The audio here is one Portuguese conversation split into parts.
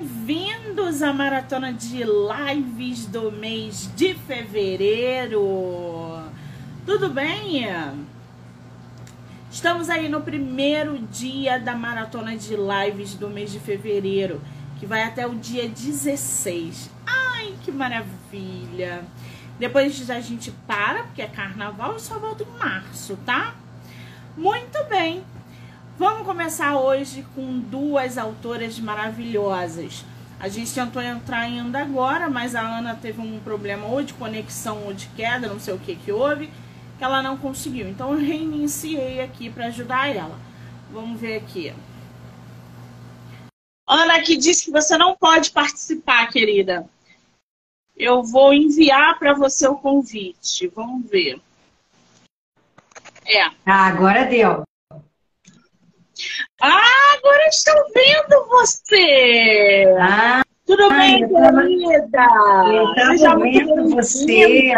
Bem-vindos à maratona de lives do mês de fevereiro. Tudo bem? Estamos aí no primeiro dia da maratona de lives do mês de fevereiro, que vai até o dia 16. Ai, que maravilha! Depois a gente para, porque é carnaval e só volta em março, tá? Muito bem. Vamos começar hoje com duas autoras maravilhosas. A gente tentou entrar ainda agora, mas a Ana teve um problema ou de conexão ou de queda, não sei o que que houve, que ela não conseguiu. Então eu reiniciei aqui para ajudar ela. Vamos ver aqui. Ana que disse que você não pode participar, querida. Eu vou enviar para você o convite. Vamos ver. É. Ah, agora deu. Ah, agora estou vendo você! Ah, Tudo bem, querida? Eu estava vendo você.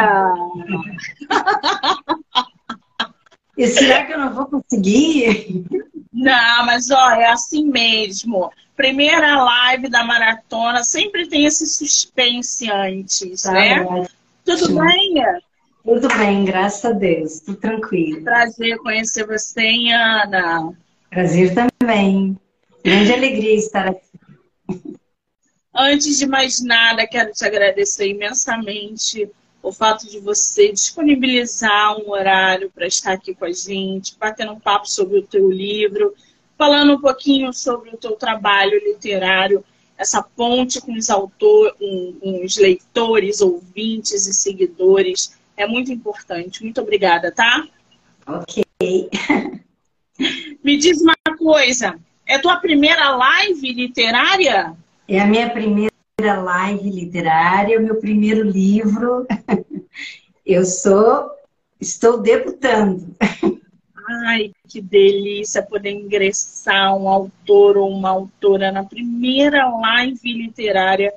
e será que eu não vou conseguir? Não, mas ó, é assim mesmo. Primeira live da maratona sempre tem esse suspense antes, tá né? Bom. Tudo bem? Tudo bem, graças a Deus. Tudo tranquilo. Prazer conhecer você, Ana. Prazer também. Grande alegria estar aqui. Antes de mais nada, quero te agradecer imensamente o fato de você disponibilizar um horário para estar aqui com a gente, batendo um papo sobre o teu livro, falando um pouquinho sobre o teu trabalho literário, essa ponte com os autores, com os leitores, ouvintes e seguidores. É muito importante. Muito obrigada, tá? Ok. Me diz uma coisa, é tua primeira live literária? É a minha primeira live literária, o meu primeiro livro. Eu sou, estou debutando. Ai, que delícia poder ingressar um autor ou uma autora na primeira live literária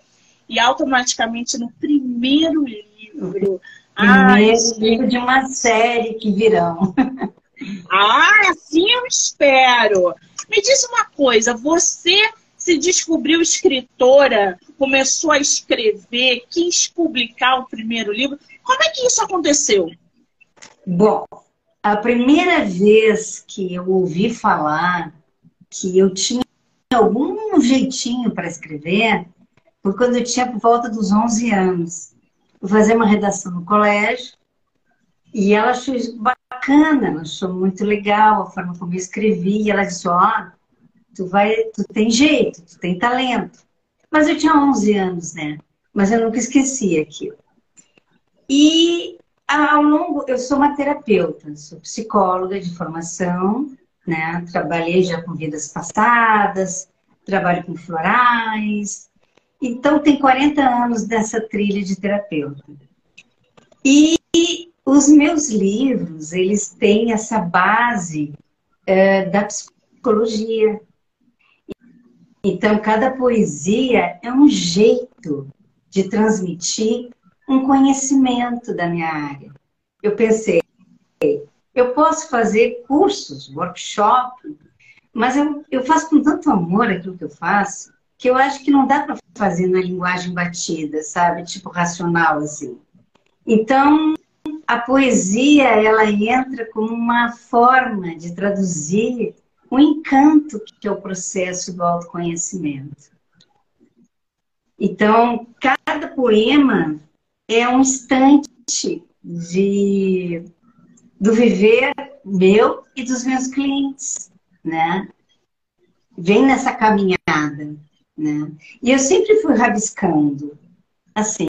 e automaticamente no primeiro livro. Primeiro Ai, livro de uma série que virão. Ah, assim eu espero. Me diz uma coisa, você se descobriu escritora, começou a escrever, quis publicar o primeiro livro. Como é que isso aconteceu? Bom, a primeira vez que eu ouvi falar que eu tinha algum jeitinho para escrever foi quando eu tinha por volta dos 11 anos. Fazia uma redação no colégio e ela bacana, achou muito legal a forma como eu escrevi. E ela disse: Ó, oh, tu, vai, tu tem jeito, tu tem talento. Mas eu tinha 11 anos, né? Mas eu nunca esqueci aquilo. E ao longo, eu sou uma terapeuta, sou psicóloga de formação, né? Trabalhei já com vidas passadas, trabalho com florais. Então, tem 40 anos dessa trilha de terapeuta. E os meus livros, eles têm essa base é, da psicologia. Então, cada poesia é um jeito de transmitir um conhecimento da minha área. Eu pensei, eu posso fazer cursos, workshop, mas eu, eu faço com tanto amor aquilo que eu faço, que eu acho que não dá para fazer na linguagem batida, sabe? Tipo racional, assim. Então, a poesia ela entra como uma forma de traduzir o encanto que é o processo do autoconhecimento. Então, cada poema é um instante de, do viver meu e dos meus clientes, né? Vem nessa caminhada, né? E eu sempre fui rabiscando, assim,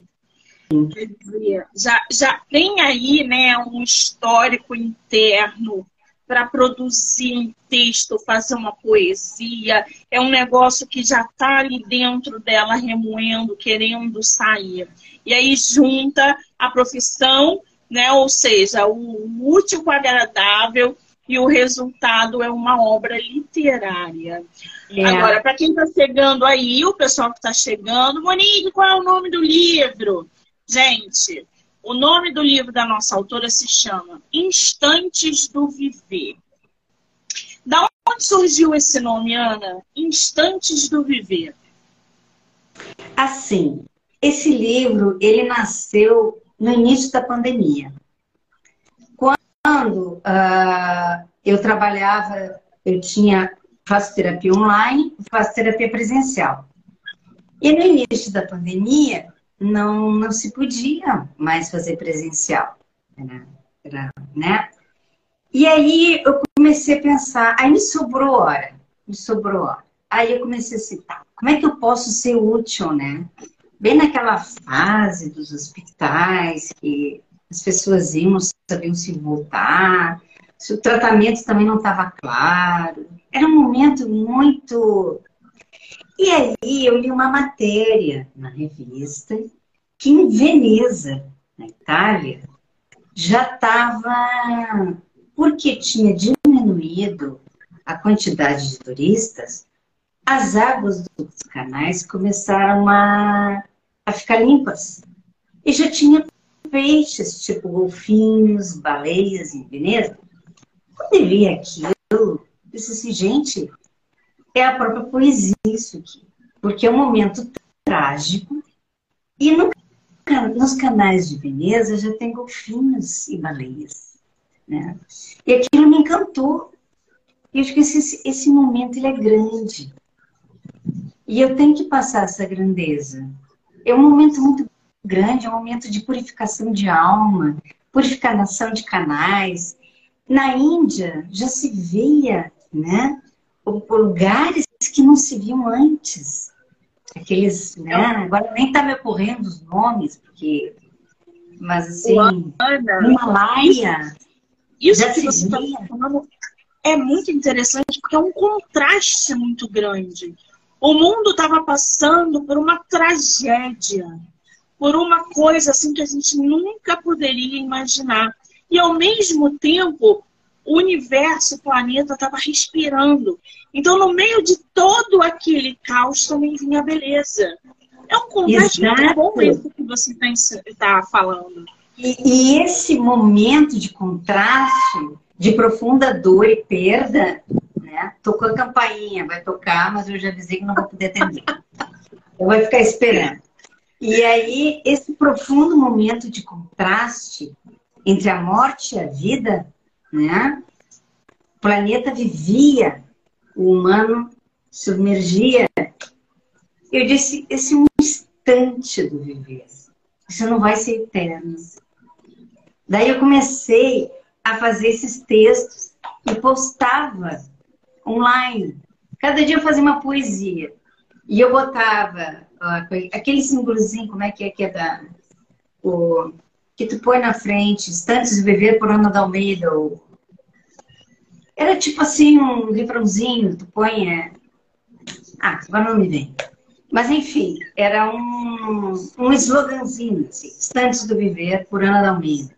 já, já tem aí né, um histórico interno para produzir um texto, fazer uma poesia. É um negócio que já está ali dentro dela remoendo, querendo sair. E aí junta a profissão, né? ou seja, o útil com o agradável e o resultado é uma obra literária. É. Agora, para quem está chegando aí, o pessoal que está chegando, Monique, qual é o nome do livro? Gente, o nome do livro da nossa autora se chama Instantes do Viver. Da onde surgiu esse nome, Ana? Instantes do Viver. Assim, esse livro, ele nasceu no início da pandemia. Quando uh, eu trabalhava, eu tinha, faço terapia online, faço terapia presencial. E no início da pandemia, não, não se podia mais fazer presencial. Era, era, né? E aí eu comecei a pensar, aí me sobrou hora, me sobrou hora. Aí eu comecei a citar, como é que eu posso ser útil, né? Bem naquela fase dos hospitais, que as pessoas iam, sabiam se voltar, se o tratamento também não estava claro. Era um momento muito. E aí eu li uma matéria na revista que em Veneza, na Itália, já estava, porque tinha diminuído a quantidade de turistas, as águas dos canais começaram a, a ficar limpas. E já tinha peixes, tipo golfinhos, baleias em Veneza. Quando eu vi aquilo, eu disse assim, gente, é a própria poesia isso aqui. Porque é um momento trágico e no, nos canais de Veneza já tem golfinhos e baleias. Né? E aquilo me encantou. E acho que esse, esse momento ele é grande. E eu tenho que passar essa grandeza. É um momento muito grande, é um momento de purificação de alma, purificação de canais. Na Índia já se via, né, lugares que não se viam antes. Aqueles, né, agora nem está me ocorrendo os nomes, porque, mas assim, Ana, Himalaia. Isso, isso que você está falando é muito interessante, porque é um contraste muito grande o mundo estava passando por uma tragédia, por uma coisa assim que a gente nunca poderia imaginar. E ao mesmo tempo, o universo, o planeta estava respirando. Então, no meio de todo aquele caos, também vinha a beleza. É um contraste muito bom isso que você está tá falando. E, e esse momento de contraste, de profunda dor e perda, né? Tocou a campainha, vai tocar, mas eu já avisei que não vou poder atender. Eu vou ficar esperando. E aí, esse profundo momento de contraste entre a morte e a vida, né? O planeta vivia, o humano submergia. Eu disse, esse é um instante do viver. Isso não vai ser eterno. Daí eu comecei a fazer esses textos e postava online. Cada dia eu fazia uma poesia. E eu botava aquele símbolozinho, como é que é que é da. O, que tu põe na frente, Instantes de Viver por Ana da Almeida. Ou... Era tipo assim, um livrãozinho, tu põe. É... Ah, agora não me vem. Mas enfim, era um, um sloganzinho, assim, Instantes do Viver por Ana da Almeida.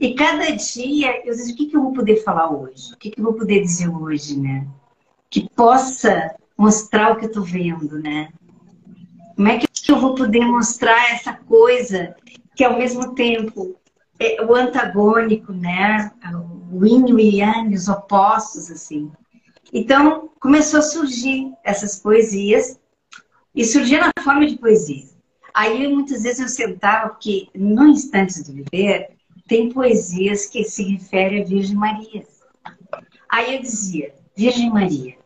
E cada dia eu dizia, o que, que eu vou poder falar hoje? O que, que eu vou poder dizer hoje, né? que possa mostrar o que eu estou vendo, né? Como é que eu vou poder mostrar essa coisa que ao mesmo tempo o antagônico, né? O yin e yang, os opostos, assim. Então, começou a surgir essas poesias e surgia na forma de poesia. Aí, muitas vezes, eu sentava, porque no Instantes do Viver, tem poesias que se referem à Virgem Maria. Aí eu dizia, Virgem Maria,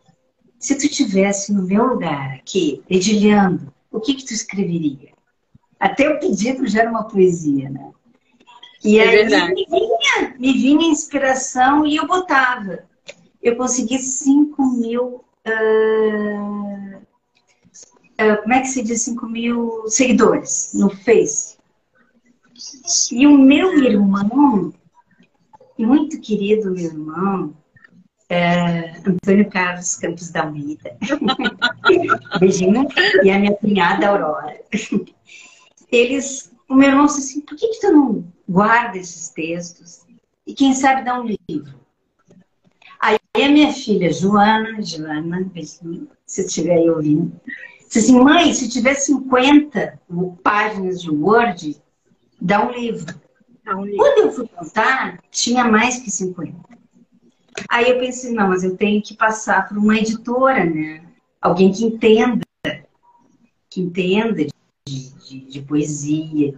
se tu tivesse no meu lugar aqui, dedilhando, o que que tu escreveria? Até o pedido já era uma poesia, né? E é aí me vinha, me vinha inspiração e eu botava. Eu consegui 5 mil. Uh, uh, como é que se diz 5 mil seguidores no Face? E o meu irmão, muito querido meu irmão, é, Antônio Carlos Campos da Almeida. Beijinho. E a minha cunhada Aurora. Eles, o meu irmão disse assim, por que, que tu não guarda esses textos? E quem sabe dá um livro. Aí a minha filha, Joana, Joana, beijinho, se estiver aí ouvindo, disse assim, mãe, se tiver 50 páginas de Word, dá um livro. Dá um livro. Quando eu fui contar, tinha mais que 50. Aí eu pensei, não, mas eu tenho que passar por uma editora, né? Alguém que entenda, que entenda de, de poesia,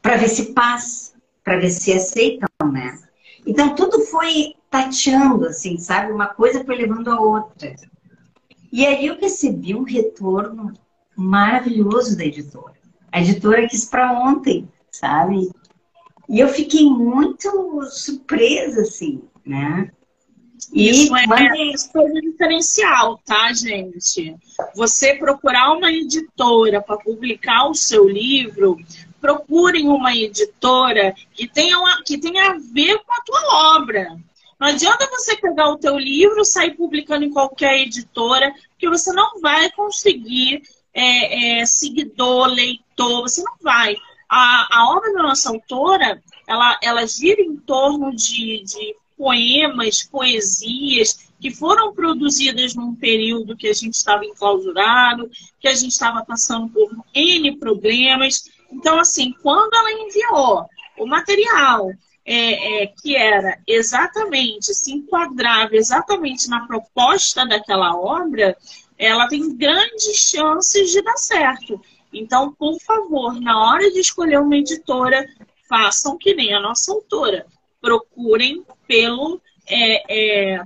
para ver se passa, para ver se aceitam, né? Então tudo foi tateando, assim, sabe? Uma coisa foi levando a outra. E aí eu recebi um retorno maravilhoso da editora. A editora quis para ontem, sabe? E eu fiquei muito surpresa, assim, né? E isso é, mandei... isso é diferencial, tá, gente? Você procurar uma editora para publicar o seu livro, procurem uma editora que tenha, que tenha a ver com a tua obra. Não adianta você pegar o teu livro, sair publicando em qualquer editora, porque você não vai conseguir é, é, seguidor, leitor, você não vai. A, a obra da nossa autora, ela, ela gira em torno de, de poemas, poesias que foram produzidas num período que a gente estava enclausurado, que a gente estava passando por N problemas. Então, assim, quando ela enviou o material é, é, que era exatamente, se enquadrava exatamente na proposta daquela obra, ela tem grandes chances de dar certo. Então, por favor, na hora de escolher uma editora, façam que nem a nossa autora. Procurem pelo. É, é,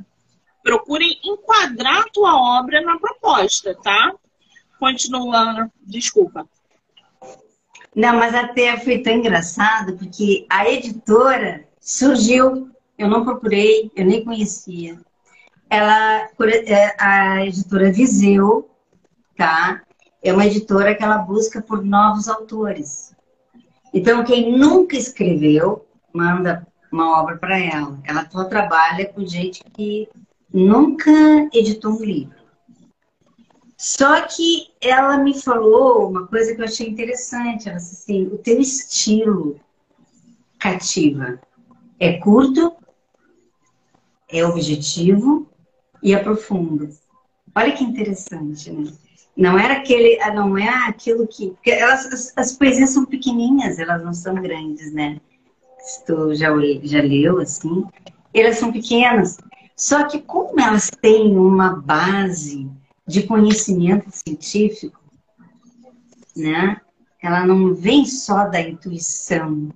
procurem enquadrar a tua obra na proposta, tá? Continuando, desculpa. Não, mas até foi tão engraçado, porque a editora surgiu, eu não procurei, eu nem conhecia. Ela, é, a editora Viseu, tá? É uma editora que ela busca por novos autores. Então, quem nunca escreveu, manda uma obra para ela. Ela só trabalha com gente que nunca editou um livro. Só que ela me falou uma coisa que eu achei interessante. Ela disse assim: o teu estilo cativa é curto, é objetivo e é profundo. Olha que interessante, né? Não era aquele, ah, não é aquilo que. Elas, as, as poesias são pequenininhas, elas não são grandes, né? Se tu já, já leu, assim, elas são pequenas. Só que como elas têm uma base de conhecimento científico, né? Ela não vem só da intuição,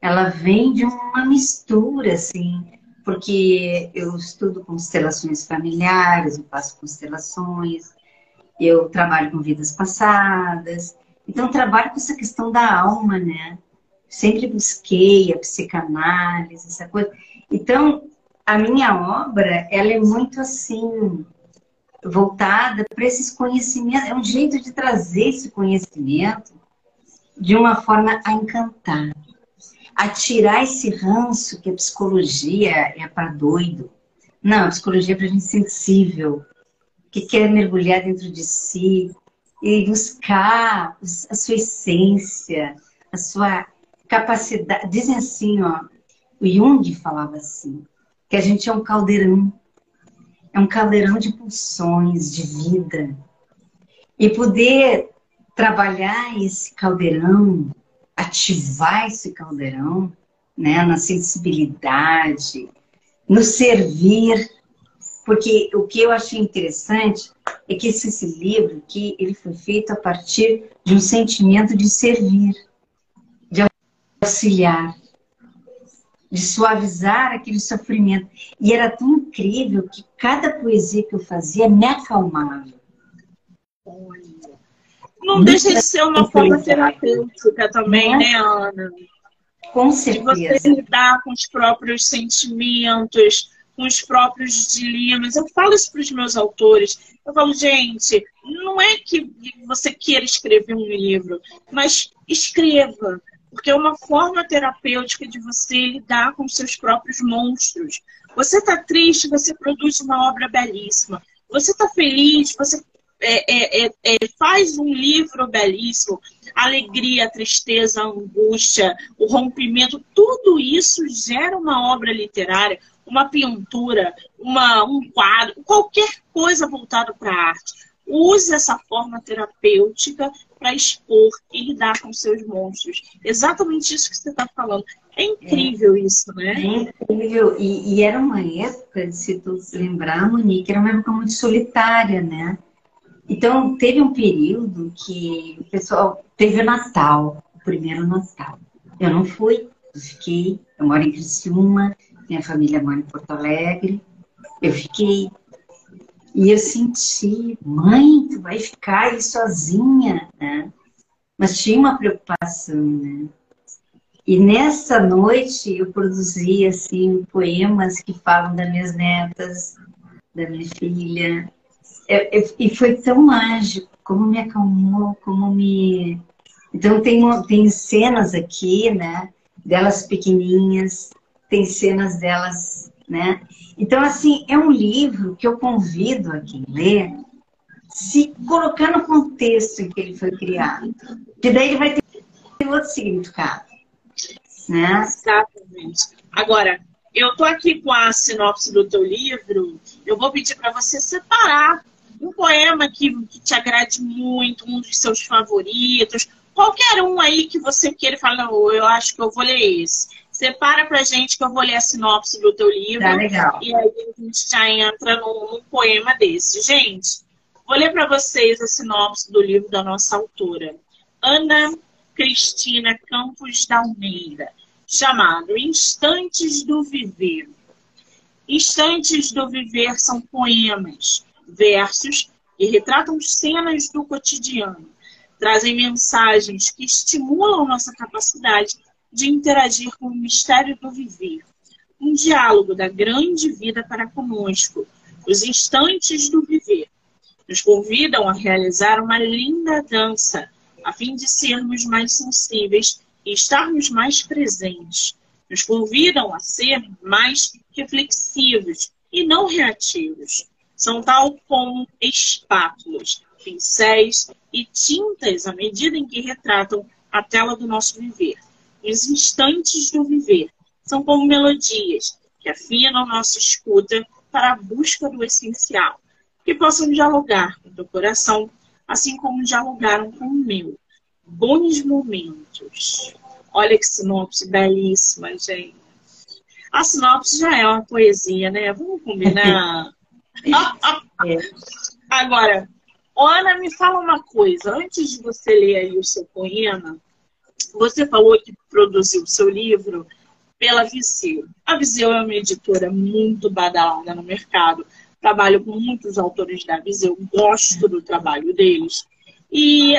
ela vem de uma mistura, assim, porque eu estudo constelações familiares, eu faço constelações, eu trabalho com vidas passadas, então trabalho com essa questão da alma, né? Sempre busquei a psicanálise, essa coisa. Então, a minha obra, ela é muito assim, voltada para esses conhecimentos, é um jeito de trazer esse conhecimento de uma forma a encantar, a tirar esse ranço que a psicologia é para doido. Não, a psicologia é para gente sensível, que quer mergulhar dentro de si e buscar a sua essência, a sua capacidade. Dizem assim, ó, o Jung falava assim, que a gente é um caldeirão é um caldeirão de pulsões, de vida. E poder trabalhar esse caldeirão, ativar esse caldeirão, né, na sensibilidade, no servir, porque o que eu achei interessante é que esse, esse livro que ele foi feito a partir de um sentimento de servir, auxiliar, de suavizar aquele sofrimento. E era tão incrível que cada poesia que eu fazia me acalmava. Não Muito deixa de ser uma forma terapêutica também, é? né, Ana? Com certeza. De você lidar com os próprios sentimentos, com os próprios dilemas. Eu falo isso para os meus autores. Eu falo, gente, não é que você queira escrever um livro, mas escreva porque é uma forma terapêutica de você lidar com seus próprios monstros. Você está triste, você produz uma obra belíssima. Você está feliz, você é, é, é, é, faz um livro belíssimo. Alegria, tristeza, angústia, o rompimento, tudo isso gera uma obra literária, uma pintura, uma, um quadro, qualquer coisa voltada para a arte. Use essa forma terapêutica para expor e lidar com seus monstros. Exatamente isso que você está falando. É incrível é. isso, né? É incrível. E, e, era uma época, se tu lembrar, Monique, era uma época muito solitária, né? Então, teve um período que o pessoal teve o Natal, o primeiro Natal. Eu não fui, eu fiquei, eu moro em Criciúma, minha família mora em Porto Alegre, eu fiquei. E eu senti, mãe, tu vai ficar aí sozinha, né? Mas tinha uma preocupação, né? E nessa noite eu produzi, assim, poemas que falam das minhas netas, da minha filha. É, é, e foi tão mágico, como me acalmou, como me... Então tem, tem cenas aqui, né? Delas pequenininhas, tem cenas delas, né? Então, assim, é um livro que eu convido a quem lê se colocar no contexto em que ele foi criado. Que daí ele vai ter outro significado. Né? Exatamente. Agora, eu tô aqui com a sinopse do teu livro, eu vou pedir para você separar um poema que, que, te agrade muito, um dos seus favoritos, qualquer um aí que você queira falar, eu acho que eu vou ler esse. Separa pra gente que eu vou ler a sinopse do teu livro. Tá legal. E aí a gente já entra num, num poema desse. Gente, vou ler para vocês a sinopse do livro da nossa autora. Ana Cristina Campos da Almeida, chamado Instantes do Viver. Instantes do Viver são poemas, versos que retratam cenas do cotidiano, trazem mensagens que estimulam nossa capacidade de interagir com o mistério do viver. Um diálogo da grande vida para conosco, os instantes do viver. Nos convidam a realizar uma linda dança, a fim de sermos mais sensíveis e estarmos mais presentes. Nos convidam a ser mais reflexivos e não reativos. São tal como espátulas, pincéis e tintas à medida em que retratam a tela do nosso viver os instantes do viver são como melodias que afinam nossa escuta para a busca do essencial, que possam dialogar com o teu coração, assim como dialogaram com o meu. Bons momentos. Olha que sinopse belíssima, gente. A sinopse já é uma poesia, né? Vamos combinar. é. Agora, Ana, me fala uma coisa. Antes de você ler aí o seu poema, você falou que produziu seu livro pela Viseu. A Viseu é uma editora muito badalada no mercado. Trabalho com muitos autores da Viseu, gosto do trabalho deles. E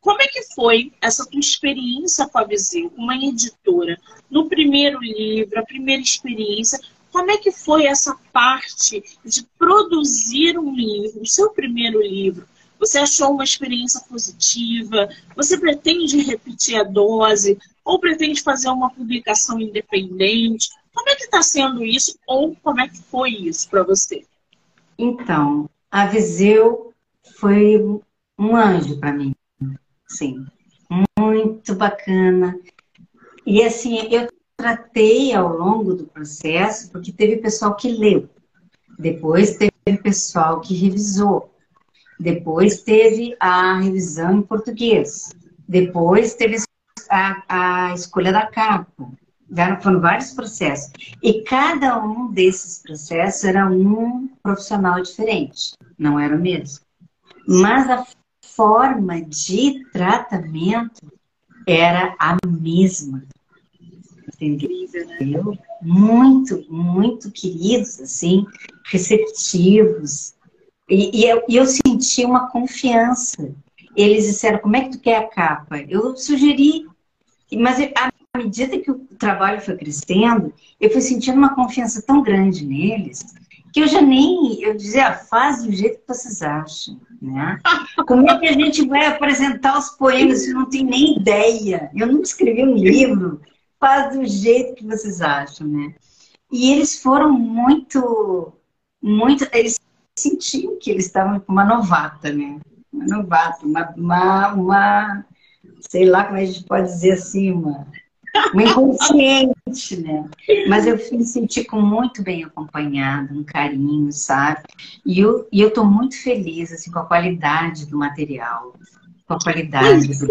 como é que foi essa tua experiência com a Viseu, uma editora? No primeiro livro, a primeira experiência, como é que foi essa parte de produzir um livro, o seu primeiro livro? Você achou uma experiência positiva? Você pretende repetir a dose? Ou pretende fazer uma publicação independente? Como é que está sendo isso? Ou como é que foi isso para você? Então, a Viseu foi um anjo para mim. Sim, muito bacana. E assim, eu tratei ao longo do processo, porque teve pessoal que leu, depois teve pessoal que revisou, depois teve a revisão em português. Depois teve a, a escolha da capa. Foram vários processos. E cada um desses processos era um profissional diferente. Não era o mesmo. Mas a forma de tratamento era a mesma. Entendeu? Muito, muito queridos, assim, receptivos, e, e eu, eu senti uma confiança. Eles disseram, como é que tu quer a capa? Eu sugeri, mas à medida que o trabalho foi crescendo, eu fui sentindo uma confiança tão grande neles, que eu já nem, eu dizia, ah, faz do jeito que vocês acham, né? Como é que a gente vai apresentar os poemas se não tem nem ideia? Eu nunca escrevi um livro, faz do jeito que vocês acham, né? E eles foram muito, muito, eles sentiam que eles estavam com uma novata, né? Uma novata, uma, uma, uma, sei lá como a gente pode dizer assim, uma, uma inconsciente, né? Mas eu me senti com muito bem acompanhado, um carinho, sabe? E eu, e eu tô muito feliz, assim, com a qualidade do material, com a qualidade do...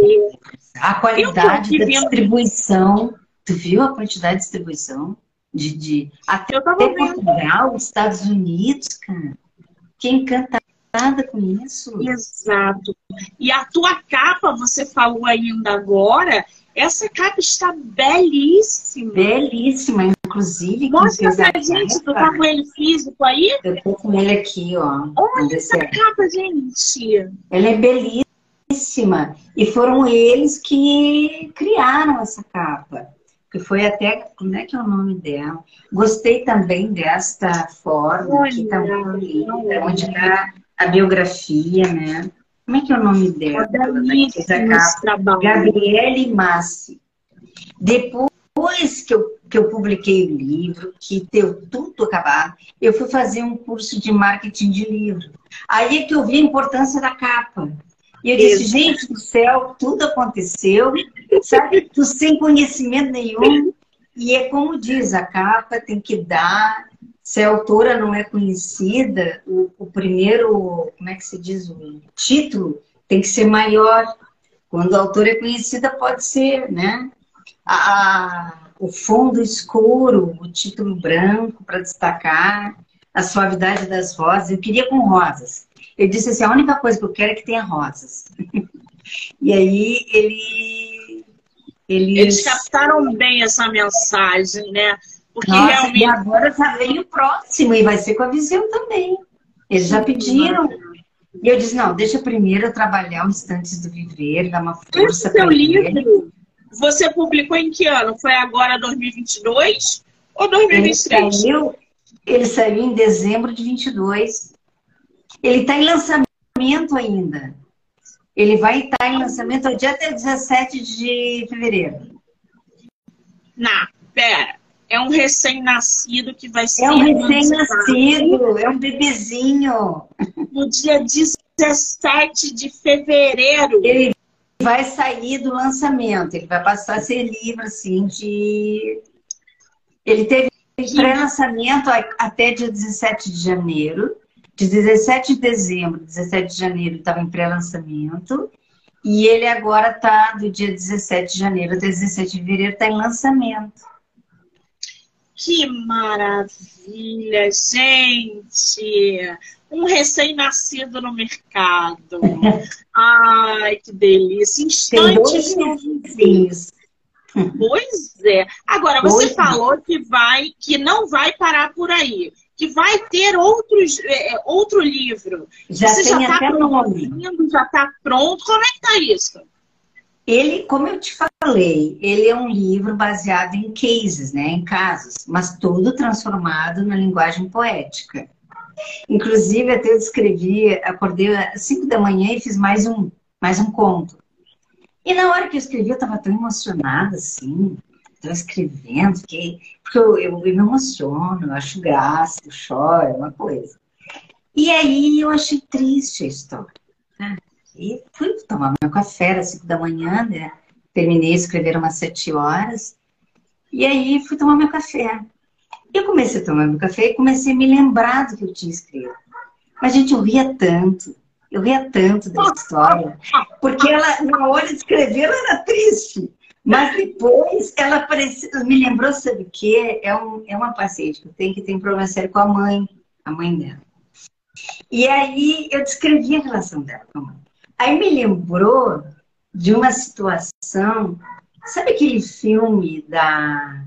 A qualidade da distribuição. Tu viu a quantidade de distribuição? De, de... Até Portugal, Estados Unidos, cara que encantador. com isso. Exato. E a tua capa, você falou ainda agora, essa capa está belíssima. Belíssima, inclusive. Mostra pra gente, tu tá com ele físico aí? Eu tô com ele aqui, ó. Olha essa capa, gente. Ela é belíssima. E foram eles que criaram essa capa. Que foi até, como é que é o nome dela? Gostei também desta forma, Olha, que tá onde tá a biografia, né? Como é que é o nome dela? Gabriele Massi. Depois que eu, que eu publiquei o livro, que deu tudo acabado, eu fui fazer um curso de marketing de livro. Aí é que eu vi a importância da capa. E eu disse, gente do céu, tudo aconteceu, sabe? Tu sem conhecimento nenhum. E é como diz, a capa tem que dar se a autora não é conhecida, o, o, primeiro, como é que se diz, o título tem que ser maior. Quando a autora é conhecida, pode ser, né? A, a, o fundo escuro, o título branco para destacar, a suavidade das rosas. Eu queria com rosas. Eu disse assim, a única coisa que eu quero é que tenha rosas. e aí ele, eles... eles captaram bem essa mensagem, né? Porque Nossa, realmente... E agora já vem o próximo e vai ser com a Viseu também. Eles já pediram. E eu disse, não, deixa primeiro eu trabalhar os instantes do viver, dar uma força para livro, você publicou em que ano? Foi agora 2022 ou 2023? Ele saiu, ele saiu em dezembro de 22. Ele está em lançamento ainda. Ele vai estar em lançamento até 17 de fevereiro. Não, pera. É um recém-nascido que vai ser. É um recém-nascido, é um bebezinho. No dia 17 de fevereiro. Ele vai sair do lançamento, ele vai passar a ser livre, assim, de. Ele teve pré-lançamento até dia 17 de janeiro. De 17 de dezembro, 17 de janeiro, estava em pré-lançamento. E ele agora está, do dia 17 de janeiro até 17 de fevereiro, está em lançamento. Que maravilha, gente! Um recém-nascido no mercado. Ai, que delícia! Instantes novinhos. Pois é. Agora, você pois falou é. que vai, que não vai parar por aí, que vai ter outros, é, é outro livro. Já você já está produzindo, já está pronto. Como é que está isso? Ele, como eu te falei, ele é um livro baseado em cases, né, em casos, mas todo transformado na linguagem poética. Inclusive, até eu escrevi, acordei às 5 da manhã e fiz mais um, mais um conto. E na hora que eu escrevi, eu estava tão emocionada, assim, estou escrevendo, porque, porque eu, eu, eu, me emociono, eu acho graça, eu choro, é uma coisa. E aí eu achei triste a história. Né? E fui tomar meu café às 5 da manhã, né? Terminei de escrever umas 7 horas. E aí fui tomar meu café. Eu comecei a tomar meu café e comecei a me lembrar do que eu tinha escrito. Mas, gente, eu ria tanto. Eu ria tanto da história. Porque ela, na hora de escrever, ela era triste. Mas depois ela parecia, me lembrou, sabe o quê? É, um, é uma paciente que eu tenho que tem problema sério com a mãe, a mãe dela. E aí eu descrevi a relação dela com a mãe. Aí me lembrou de uma situação. Sabe aquele filme da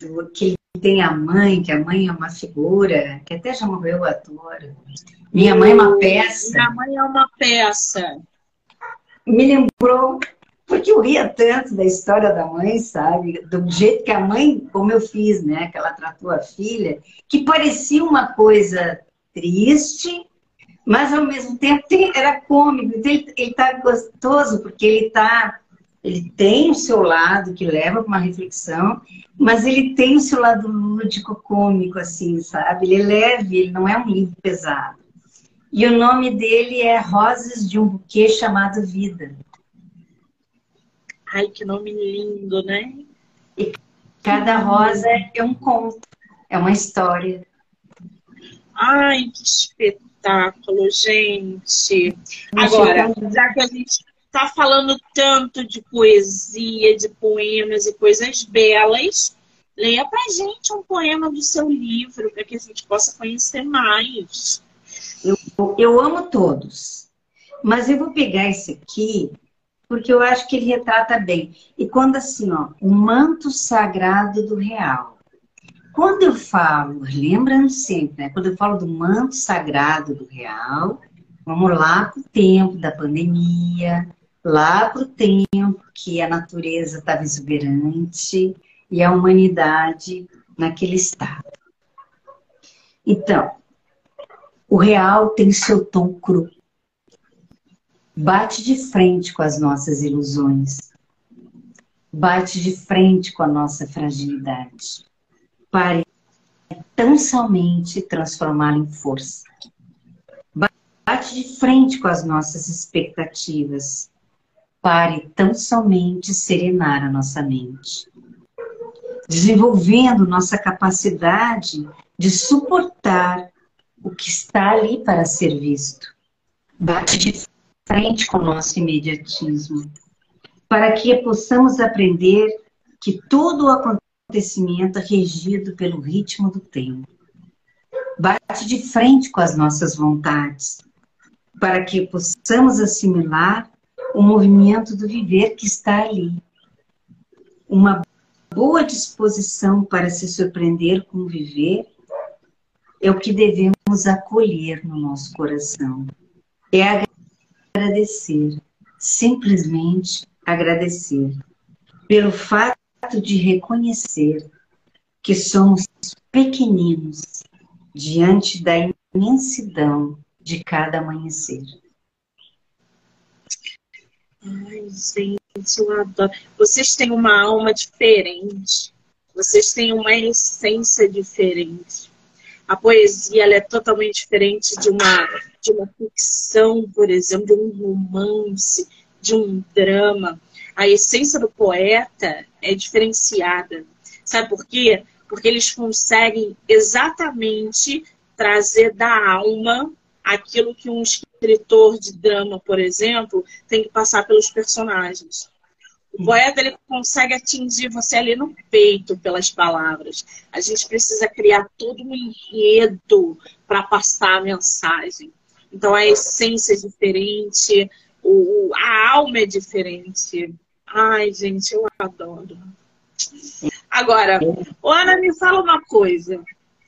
do, que tem a mãe, que a mãe é uma figura, que até já morreu o ator. Minha mãe é uma peça. Minha mãe é uma peça. Me lembrou, porque eu ria tanto da história da mãe, sabe? Do jeito que a mãe, como eu fiz, né? Que ela tratou a filha, que parecia uma coisa triste, mas ao mesmo tempo tem, era cômico. Então ele, está gostoso porque ele tá, ele tem o seu lado que leva para uma reflexão, mas ele tem o seu lado lúdico, cômico, assim, sabe? Ele é leve, ele não é um livro pesado. E o nome dele é Rosas de um Buquê Chamado Vida. Ai, que nome lindo, né? E cada rosa é um conto, é uma história. Ai, que espetáculo! gente. Agora, já que a gente está falando tanto de poesia, de poemas e coisas belas, leia para gente um poema do seu livro para que a gente possa conhecer mais. Eu, eu amo todos. Mas eu vou pegar esse aqui, porque eu acho que ele retrata bem. E quando assim, ó, o manto sagrado do real. Quando eu falo, lembrando sempre, né? Quando eu falo do manto sagrado do real, vamos lá para o tempo da pandemia, lá para o tempo que a natureza estava exuberante e a humanidade naquele estado. Então, o real tem seu tom cru. Bate de frente com as nossas ilusões. Bate de frente com a nossa fragilidade. Pare tão somente transformá-la em força. Bate de frente com as nossas expectativas. Pare tão somente serenar a nossa mente. Desenvolvendo nossa capacidade de suportar o que está ali para ser visto. Bate de frente com o nosso imediatismo, para que possamos aprender que todo o acontecimento é regido pelo ritmo do tempo. Bate de frente com as nossas vontades, para que possamos assimilar o movimento do viver que está ali. Uma boa disposição para se surpreender com o viver é o que devemos acolher no nosso coração. É agradecer, simplesmente agradecer, pelo fato de reconhecer que somos pequeninos diante da imensidão de cada amanhecer. Ai, gente, eu adoro. Vocês têm uma alma diferente. Vocês têm uma essência diferente. A poesia é totalmente diferente de uma, de uma ficção, por exemplo, de um romance, de um drama. A essência do poeta é diferenciada. Sabe por quê? Porque eles conseguem exatamente trazer da alma aquilo que um escritor de drama, por exemplo, tem que passar pelos personagens. O poeta ele consegue atingir você ali no peito pelas palavras. A gente precisa criar todo um enredo para passar a mensagem. Então a essência é diferente, o, a alma é diferente. Ai, gente, eu adoro. Agora, Ana, me fala uma coisa.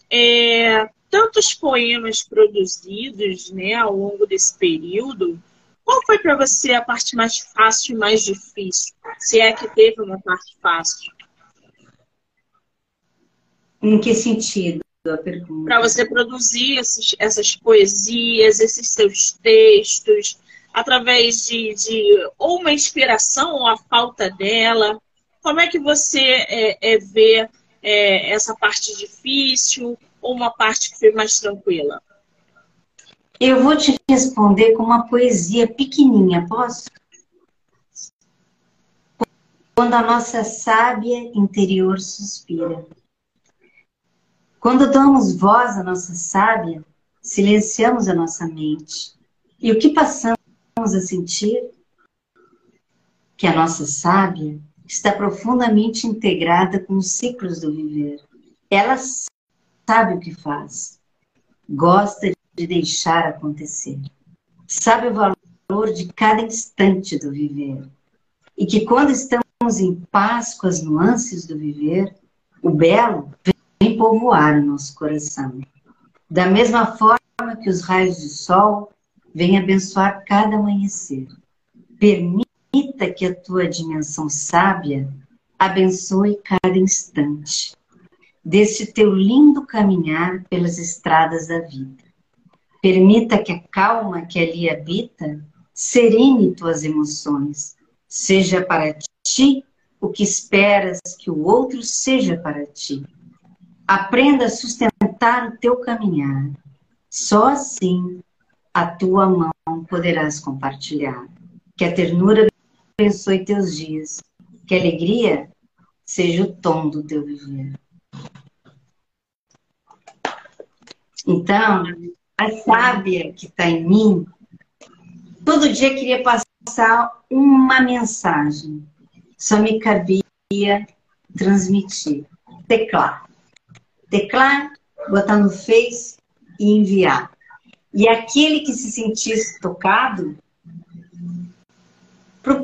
É, tantos poemas produzidos né, ao longo desse período, qual foi para você a parte mais fácil e mais difícil? Se é que teve uma parte fácil. Em que sentido a pergunta? Para você produzir esses, essas poesias, esses seus textos, através de, de, ou uma inspiração ou a falta dela. Como é que você é, é, vê é, essa parte difícil ou uma parte que foi mais tranquila? Eu vou te responder com uma poesia pequenininha, posso? Quando a nossa sábia interior suspira. Quando damos voz à nossa sábia, silenciamos a nossa mente. E o que passamos a sentir? Que a nossa sábia está profundamente integrada com os ciclos do viver. Ela sabe o que faz, gosta de deixar acontecer. Sabe o valor de cada instante do viver. E que quando estamos em paz com as nuances do viver, o belo vem povoar o nosso coração. Da mesma forma que os raios de sol vêm abençoar cada amanhecer. Permita que a tua dimensão sábia abençoe cada instante deste teu lindo caminhar pelas estradas da vida. Permita que a calma que ali habita serene tuas emoções. Seja para ti o que esperas que o outro seja para ti. Aprenda a sustentar o teu caminhar. Só assim a tua mão poderás compartilhar. Que a ternura abençoe teus dias. Que a alegria seja o tom do teu viver. Então, a sábia que está em mim, todo dia queria passar uma mensagem. Só me cabia transmitir. Teclar. Teclar, botar no Face e enviar. E aquele que se sentisse tocado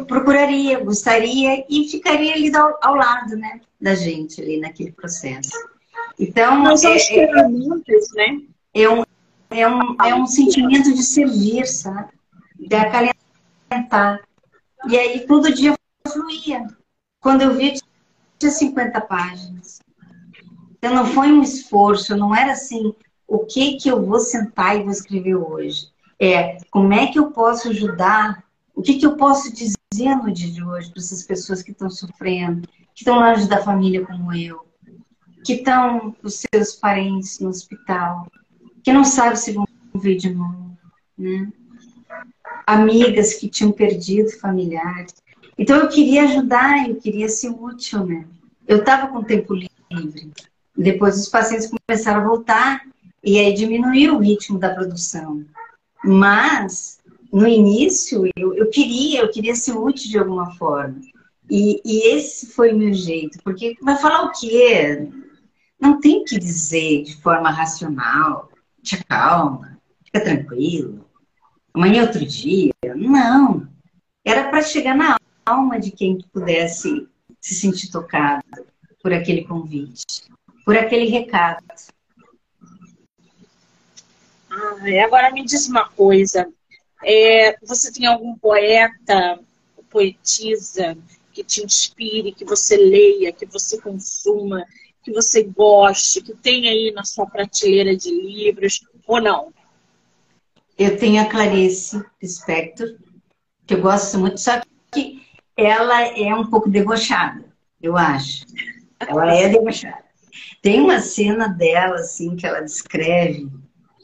procuraria, gostaria e ficaria ali ao, ao, lado, né, da gente ali naquele processo. Então, Nós é, ferramentas, né? É um, é um, é um sentimento de servir, sabe? De acalentar. E aí todo dia fluía. Quando eu vi, tinha 50 páginas. Então não foi um esforço, não era assim, o que que eu vou sentar e vou escrever hoje? É, como é que eu posso ajudar o que, que eu posso dizer no dia de hoje para essas pessoas que estão sofrendo, que estão longe da família como eu, que estão os seus parentes no hospital, que não sabem se vão ver de novo, né? Amigas que tinham perdido familiares. Então eu queria ajudar, eu queria ser útil, né? Eu estava com tempo livre. Depois os pacientes começaram a voltar e aí diminuiu o ritmo da produção. Mas no início, eu, eu queria, eu queria ser útil de alguma forma. E, e, esse foi o meu jeito, porque vai falar o quê? Não tem que dizer de forma racional, te acalma, fica tranquilo, amanhã é outro dia. Não. Era para chegar na alma de quem pudesse se sentir tocado por aquele convite, por aquele recado. Ah, agora me diz uma coisa. É, você tem algum poeta, poetisa que te inspire, que você leia, que você consuma, que você goste, que tem aí na sua prateleira de livros, ou não? Eu tenho a Clarice Spector, que eu gosto muito, só que ela é um pouco debochada, eu acho. Ela é debochada. Tem uma cena dela, assim, que ela descreve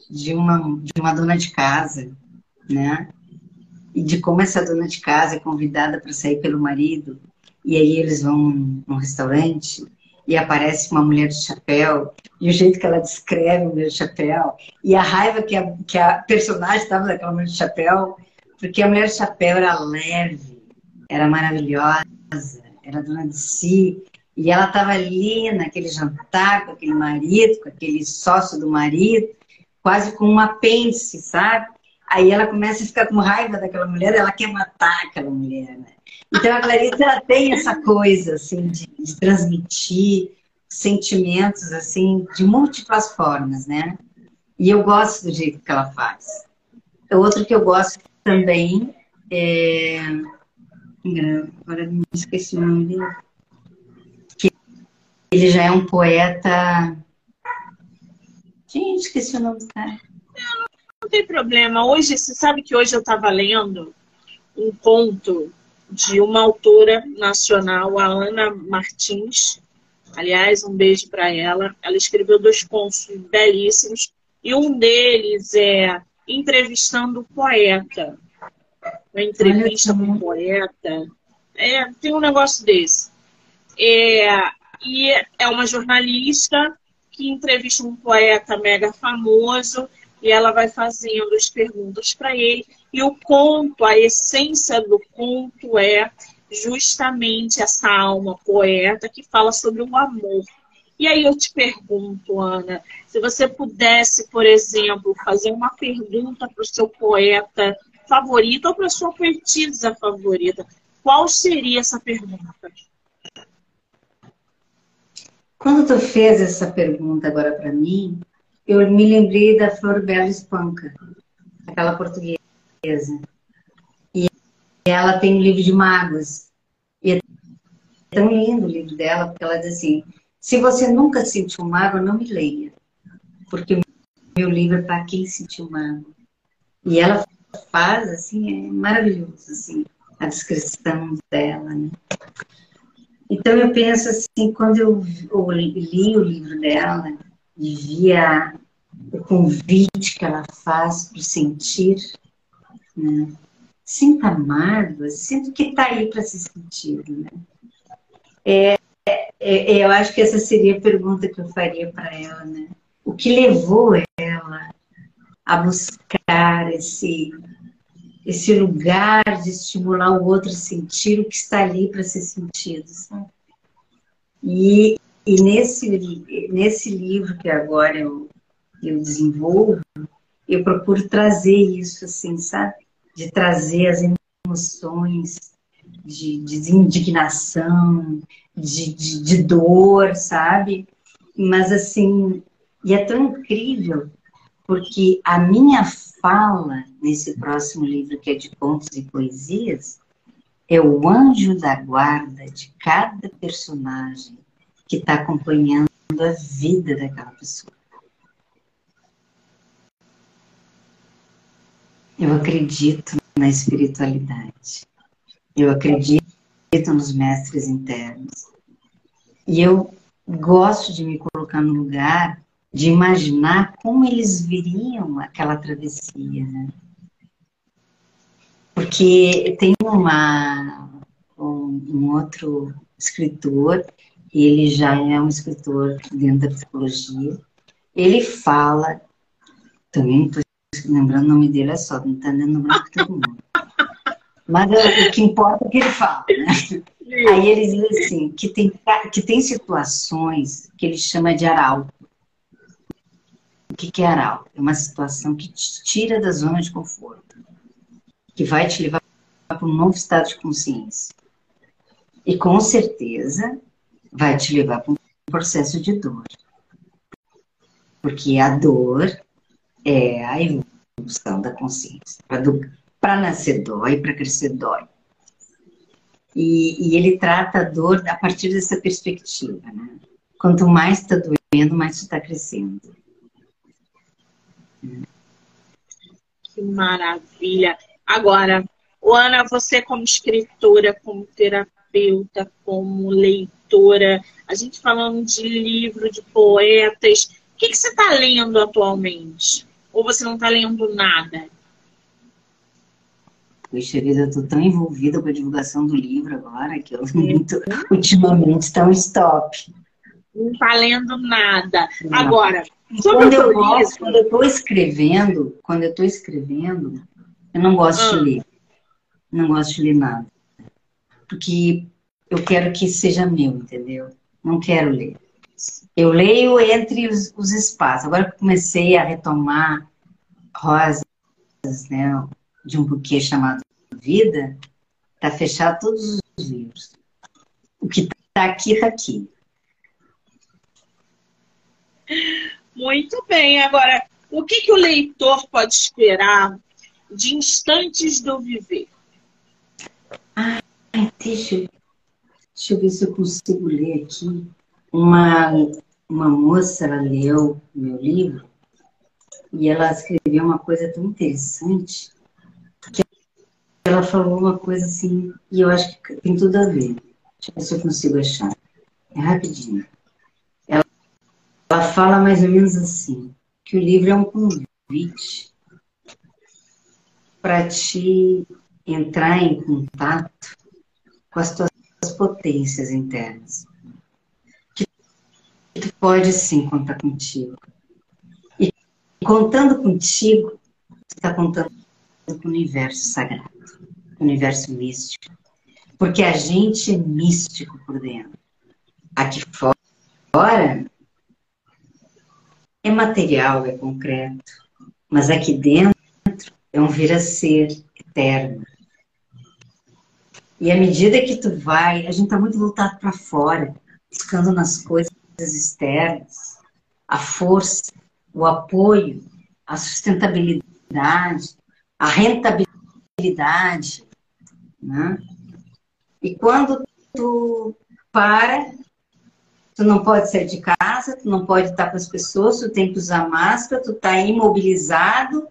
de uma, de uma dona de casa né? E de como essa dona de casa é convidada para sair pelo marido, e aí eles vão num restaurante e aparece uma mulher de chapéu, e o jeito que ela descreve a mulher de chapéu, e a raiva que a, que a personagem estava daquela mulher de chapéu, porque a mulher de chapéu era leve, era maravilhosa, era dona de si, e ela estava ali naquele jantar com aquele marido, com aquele sócio do marido, quase com um apêndice, sabe? Aí ela começa a ficar com raiva daquela mulher, ela quer matar aquela mulher, né? Então a Clarice ela tem essa coisa assim de, transmitir sentimentos assim de múltiplas formas, né? E eu gosto do jeito que ela faz. Outro que eu gosto também é agora me esqueci o nome dele. Que ele já é um poeta. Gente, esqueci o nome do cara não tem problema. Hoje, você sabe que hoje eu estava lendo um conto de uma autora nacional, a Ana Martins. Aliás, um beijo para ela. Ela escreveu dois contos belíssimos. E um deles é Entrevistando o Poeta. Uma entrevista com o poeta. É, tem um negócio desse. É, e é uma jornalista que entrevista um poeta mega famoso e ela vai fazendo as perguntas para ele. E o conto, a essência do conto é justamente essa alma poeta que fala sobre o amor. E aí eu te pergunto, Ana, se você pudesse, por exemplo, fazer uma pergunta para o seu poeta favorito ou para a sua poetisa favorita, qual seria essa pergunta? Quando tu fez essa pergunta agora para mim, eu me lembrei da Flor Bela Espanca, aquela portuguesa. E ela tem um livro de mágoas. E é tão lindo o livro dela, porque ela diz assim: se você nunca sentiu mágoa, não me leia. Porque meu livro é para quem sentiu mágoa. E ela faz, assim, é maravilhoso, assim, a descrição dela, né? Então eu penso assim, quando eu, eu li o livro dela, e via o convite que ela faz para sentir, né? sinta mágoa, sinta que está aí para ser sentido. Né? É, é, é, eu acho que essa seria a pergunta que eu faria para ela. Né? O que levou ela a buscar esse, esse lugar de estimular o outro a sentir o que está ali para ser sentido? Sabe? E, e nesse, nesse livro que agora eu, eu desenvolvo, eu procuro trazer isso, assim, sabe? De trazer as emoções de, de indignação, de, de, de dor, sabe? Mas, assim, e é tão incrível, porque a minha fala nesse próximo livro, que é de contos e poesias, é o anjo da guarda de cada personagem que está acompanhando a vida daquela pessoa. Eu acredito na espiritualidade. Eu acredito nos mestres internos. E eu gosto de me colocar no lugar de imaginar como eles viriam aquela travessia, né? Porque tem uma, um, um outro escritor, ele já é um escritor dentro da psicologia, ele fala, também estou lembrando o nome dele, é só, não está dando branco todo mundo. Mas o que importa é o que ele fala, né? Aí ele diz assim, que tem, que tem situações que ele chama de arauto. O que, que é arauto? É uma situação que te tira da zona de conforto, que vai te levar para um novo estado de consciência. E com certeza vai te levar para um processo de dor. Porque a dor é a evolução da consciência. Para nascer dói, para crescer dói. E, e, ele trata a dor a partir dessa perspectiva. Né? Quanto mais está doendo, mais está crescendo. Que maravilha! Agora, Ana, você como escritora, como terapeuta, como leitora, a gente falando de livro, de poetas, o que, que você está lendo atualmente? Ou você não está lendo nada? Puxa vida, eu tô tão envolvida com a divulgação do livro agora que eu muito, ultimamente está um stop. Não está lendo nada. Não. Agora, quando eu, gosto, quando eu estou escrevendo, quando eu estou escrevendo, eu não gosto ah. de ler. Não gosto de ler nada. Porque eu quero que seja meu, entendeu? Não quero ler. Eu leio entre os, os espaços. Agora que comecei a retomar rosas, né? de um buquê chamado Vida, está fechado todos os livros. O que está aqui, está aqui. Muito bem. Agora, o que, que o leitor pode esperar de instantes do viver? Ai, deixa, eu, deixa eu ver se eu consigo ler aqui. Uma, uma moça, ela leu meu livro e ela escreveu uma coisa tão interessante ela falou uma coisa assim, e eu acho que tem tudo a ver. Deixa eu ver se eu consigo achar. É rapidinho. Ela, ela fala mais ou menos assim, que o livro é um convite para te entrar em contato com as tuas potências internas. Pode sim contar contigo. E contando contigo, você está contando com o universo sagrado universo místico. Porque a gente é místico por dentro. Aqui fora é material, é concreto. Mas aqui dentro é um vir a ser eterno. E à medida que tu vai, a gente está muito voltado para fora, buscando nas coisas externas a força, o apoio, a sustentabilidade, a rentabilidade, né? E quando tu para, tu não pode sair de casa, tu não pode estar com as pessoas, tu tem que usar máscara, tu está imobilizado.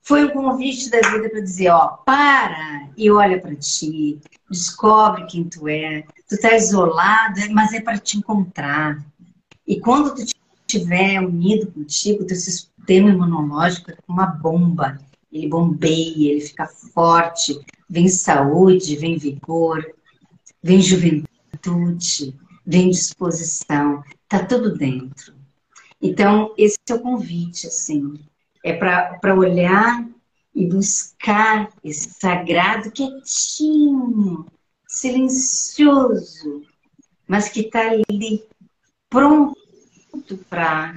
Foi o convite da vida para dizer, ó, para e olha para ti, descobre quem tu é. Tu tá isolado, mas é para te encontrar. E quando tu estiver unido contigo, teu sistema imunológico é uma bomba. Ele bombeia, ele fica forte, vem saúde, vem vigor, vem juventude, vem disposição, tá tudo dentro. Então, esse é o convite, assim, é para olhar e buscar esse sagrado quietinho, silencioso, mas que está ali pronto para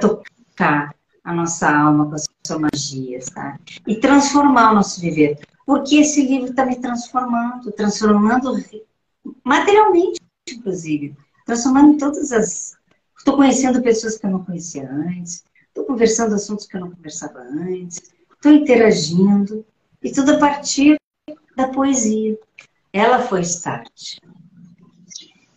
tocar, a nossa alma com a sua magia, tá? E transformar o nosso viver. Porque esse livro está me transformando, transformando materialmente, inclusive. Transformando todas as. Estou conhecendo pessoas que eu não conhecia antes, estou conversando assuntos que eu não conversava antes, estou interagindo, e tudo a partir da poesia. Ela foi start.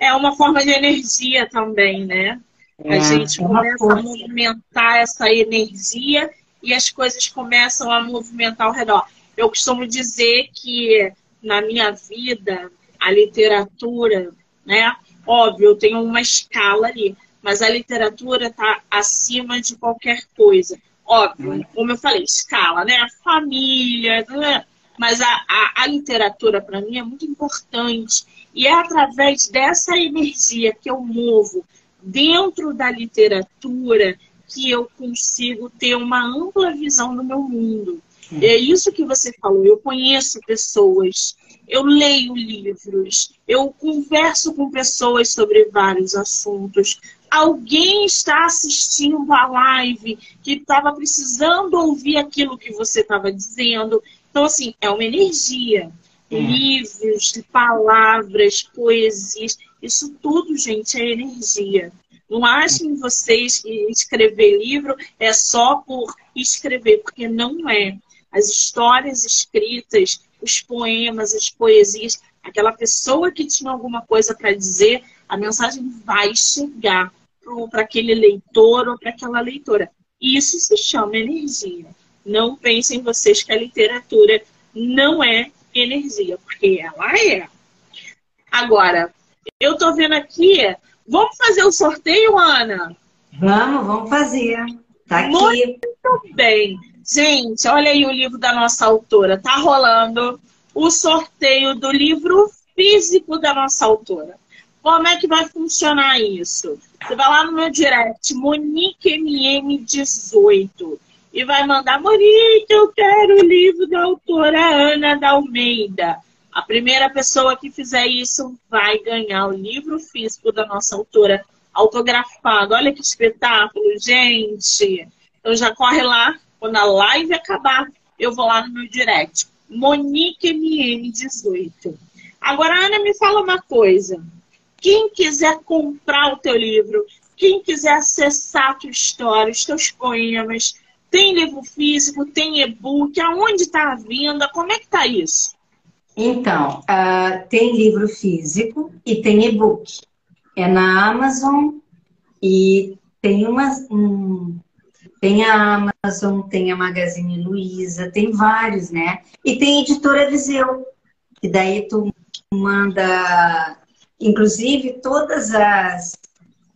É uma forma de energia também, né? É, a gente começa a movimentar essa energia e as coisas começam a movimentar ao redor. Eu costumo dizer que na minha vida, a literatura, né? Óbvio, eu tenho uma escala ali, mas a literatura está acima de qualquer coisa. Óbvio, como eu falei, escala, né? Família, né? mas a, a, a literatura para mim é muito importante. E é através dessa energia que eu movo dentro da literatura que eu consigo ter uma ampla visão do meu mundo. É isso que você falou. Eu conheço pessoas, eu leio livros, eu converso com pessoas sobre vários assuntos. Alguém está assistindo a live que estava precisando ouvir aquilo que você estava dizendo. Então, assim, é uma energia. Livros, palavras, poesias, isso tudo, gente, é energia. Não achem vocês que escrever livro é só por escrever, porque não é. As histórias escritas, os poemas, as poesias, aquela pessoa que tinha alguma coisa para dizer, a mensagem vai chegar para aquele leitor ou para aquela leitora. Isso se chama energia. Não pensem vocês que a literatura não é energia, porque ela é. Agora, eu estou vendo aqui. Vamos fazer o sorteio, Ana? Vamos, vamos fazer. Tá aqui. Muito bem. Gente, olha aí o livro da nossa autora. Tá rolando o sorteio do livro físico da nossa autora. Como é que vai funcionar isso? Você vai lá no meu direct, MoniqueMM18 e vai mandar, Monique, eu quero o livro da autora Ana da Almeida. A primeira pessoa que fizer isso vai ganhar o livro físico da nossa autora autografado. Olha que espetáculo, gente. Então já corre lá, quando a live acabar, eu vou lá no meu direct. Monique MM18. Agora, Ana, me fala uma coisa. Quem quiser comprar o teu livro, quem quiser acessar a tua história, os teus poemas, tem livro físico, tem e-book, aonde está a venda? Como é que está isso? Então, uh, tem livro físico e tem e-book. É na Amazon e tem uma. Um, tem a Amazon, tem a Magazine Luiza, tem vários, né? E tem editora Viseu, que daí tu manda, inclusive todas as,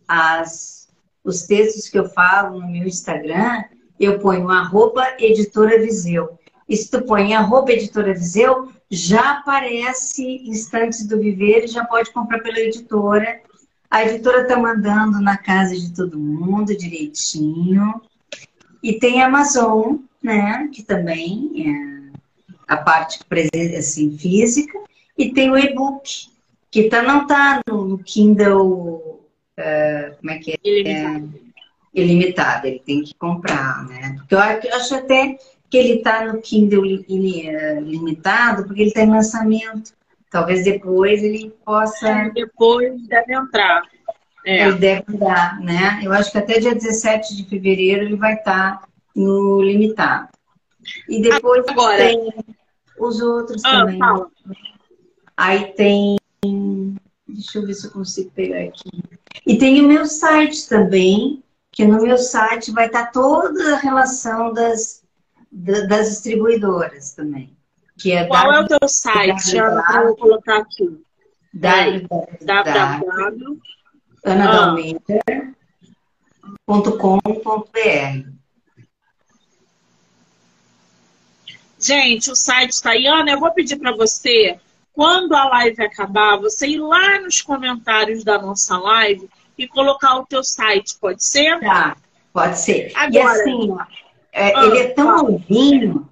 as os textos que eu falo no meu Instagram, eu ponho arroba editora Viseu. E se tu põe arroba editora Viseu, já aparece Instantes do Viver e já pode comprar pela editora. A editora tá mandando na casa de todo mundo direitinho. E tem a Amazon, né, que também é a parte assim, física. E tem o e-book, que tá, não tá no Kindle, uh, como é que é? Ilimitado, ele tem que comprar, né? Porque eu acho até que ele está no Kindle limitado, porque ele está em lançamento. Talvez depois ele possa. É, depois deve entrar. É. Ele deve dar, né? Eu acho que até dia 17 de fevereiro ele vai estar tá no limitado. E depois Agora, tem os outros ah, também. Fala. Aí tem. Deixa eu ver se eu consigo pegar aqui. E tem o meu site também, que no meu site vai estar toda a relação das, das distribuidoras também. Que é Qual é o teu site? Já vou colocar aqui. www.anadalmeida.com.br Gente, o site está aí. Ana, eu vou pedir para você, quando a live acabar, você ir lá nos comentários da nossa live e colocar o teu site, pode ser? Tá, pode ser. Agora, e assim, ó, é, ah, ele é tão novinho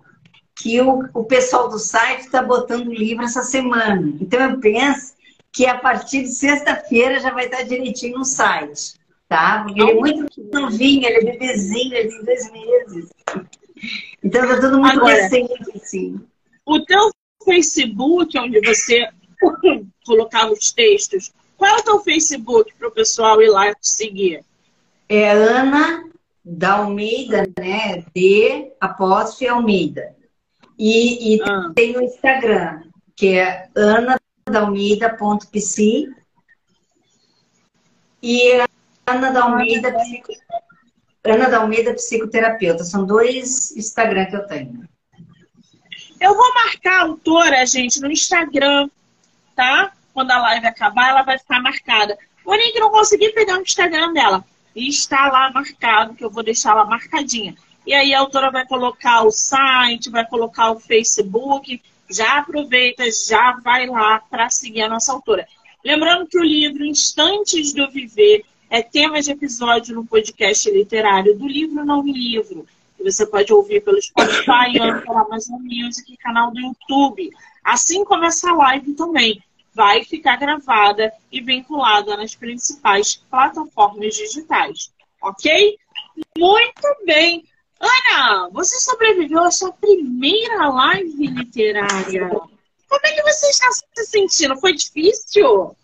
que o, o pessoal do site está botando livro essa semana. Então eu penso que a partir de sexta-feira já vai estar direitinho no site. tá? Porque ele é muito novinho, ele é bebezinho, ele tem dois meses. Então tá tudo muito Agora, recente, assim. O teu Facebook, onde você colocava os textos, qual é o teu Facebook para o pessoal ir lá te seguir? É Ana da Almeida, né? D apóstrofe Almeida. E, e ah. tem o Instagram, que é anadalmeida.psi e Ana da Almeida, psico... Ana da Almeida Psicoterapeuta. São dois Instagram que eu tenho. Eu vou marcar a autora, gente, no Instagram, tá? Quando a live acabar, ela vai ficar marcada. Porém, que não consegui pegar o Instagram dela. E está lá marcado, que eu vou deixar ela marcadinha. E aí a autora vai colocar o site, vai colocar o Facebook. Já aproveita, já vai lá para seguir a nossa autora. Lembrando que o livro Instantes do Viver é tema de episódio no podcast literário do livro Não Me Livro. Que você pode ouvir pelo Spotify, Amazon Music canal do YouTube. Assim como essa live também vai ficar gravada e vinculada nas principais plataformas digitais. Ok? Muito bem! Ana, você sobreviveu à sua primeira live literária. Como é que você está se sentindo? Foi difícil?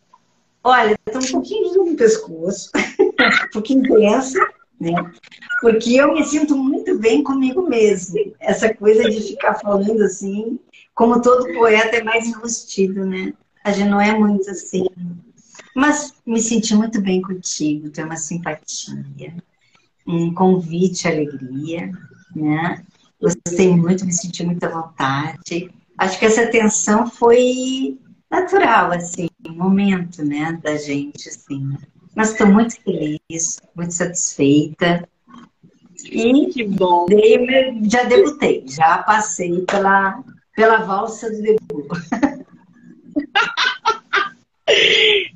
Olha, estou um pouquinho no pescoço, um pouquinho tensa, né? Porque eu me sinto muito bem comigo mesmo. Essa coisa de ficar falando assim, como todo poeta é mais enrustido, né? A gente não é muito assim. Mas me senti muito bem contigo, tem uma simpatia um convite, alegria, né? Gostei muito, me senti muito à vontade. Acho que essa tensão foi natural, assim, um momento, né, da gente, assim. Mas estou muito feliz, muito satisfeita. E que bom. Dei, já debutei, já passei pela, pela valsa do debut.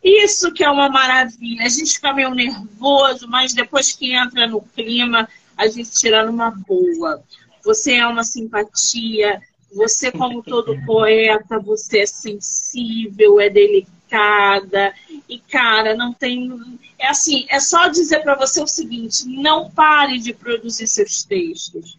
Isso que é uma maravilha. A gente fica meio nervoso, mas depois que entra no clima, a gente tira numa boa. Você é uma simpatia, você, como todo poeta, você é sensível, é delicada. E, cara, não tem. É assim, é só dizer para você o seguinte: não pare de produzir seus textos.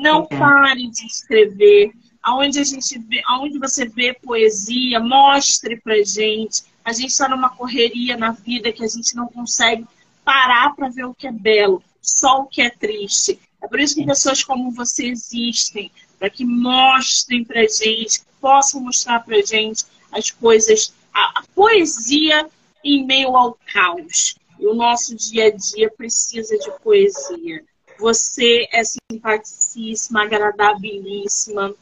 não pare de escrever aonde a gente vê, aonde você vê poesia, mostre pra gente. A gente está numa correria na vida que a gente não consegue parar para ver o que é belo, só o que é triste. É por isso que pessoas como você existem, para que mostrem pra gente, possam mostrar pra gente as coisas, a, a poesia em meio ao caos. E o nosso dia a dia precisa de poesia. Você é simpaticíssima, agradabilíssima,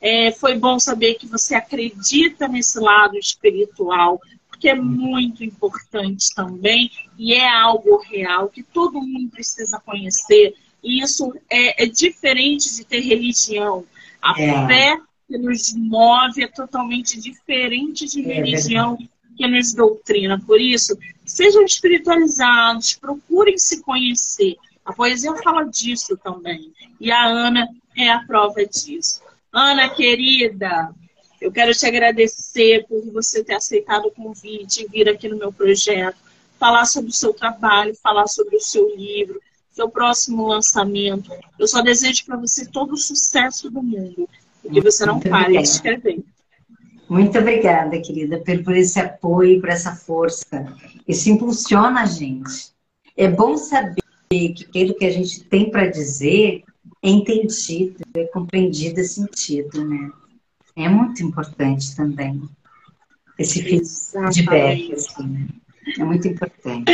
é, foi bom saber que você acredita nesse lado espiritual, porque é muito importante também e é algo real que todo mundo precisa conhecer. E isso é, é diferente de ter religião. A é. fé que nos move é totalmente diferente de é religião que nos doutrina. Por isso, sejam espiritualizados, procurem se conhecer. A poesia fala disso também. E a Ana é a prova disso. Ana, querida, eu quero te agradecer por você ter aceitado o convite e vir aqui no meu projeto, falar sobre o seu trabalho, falar sobre o seu livro, seu próximo lançamento. Eu só desejo para você todo o sucesso do mundo e que você não Muito pare de escrever. Muito obrigada, querida, por esse apoio, por essa força. Isso impulsiona a gente. É bom saber que aquilo que a gente tem para dizer é entendido, é compreendido, é sentido, né? É muito importante também esse feedback, assim, né? É muito importante.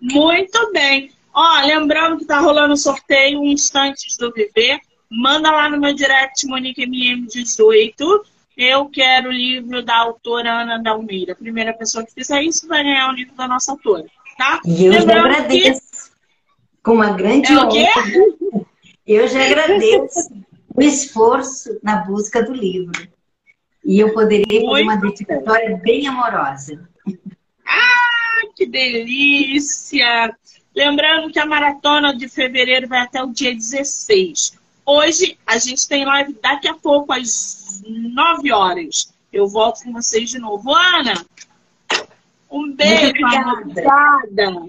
Muito bem. Ó, lembrando que tá rolando um sorteio Instantes do Viver. Manda lá no meu direct, MoniqueMM18. Eu quero o livro da autora Ana Dalmeida. A primeira pessoa que fizer isso vai ganhar o livro da nossa autora, tá? E eu lembrando agradeço. Que... Com uma grande é honra. Eu já agradeço o esforço na busca do livro. E eu poderia fazer uma dedicatória bem amorosa. Ah, que delícia! Lembrando que a maratona de fevereiro vai até o dia 16. Hoje a gente tem live daqui a pouco, às 9 horas. Eu volto com vocês de novo. Ana, um beijo, obrigada.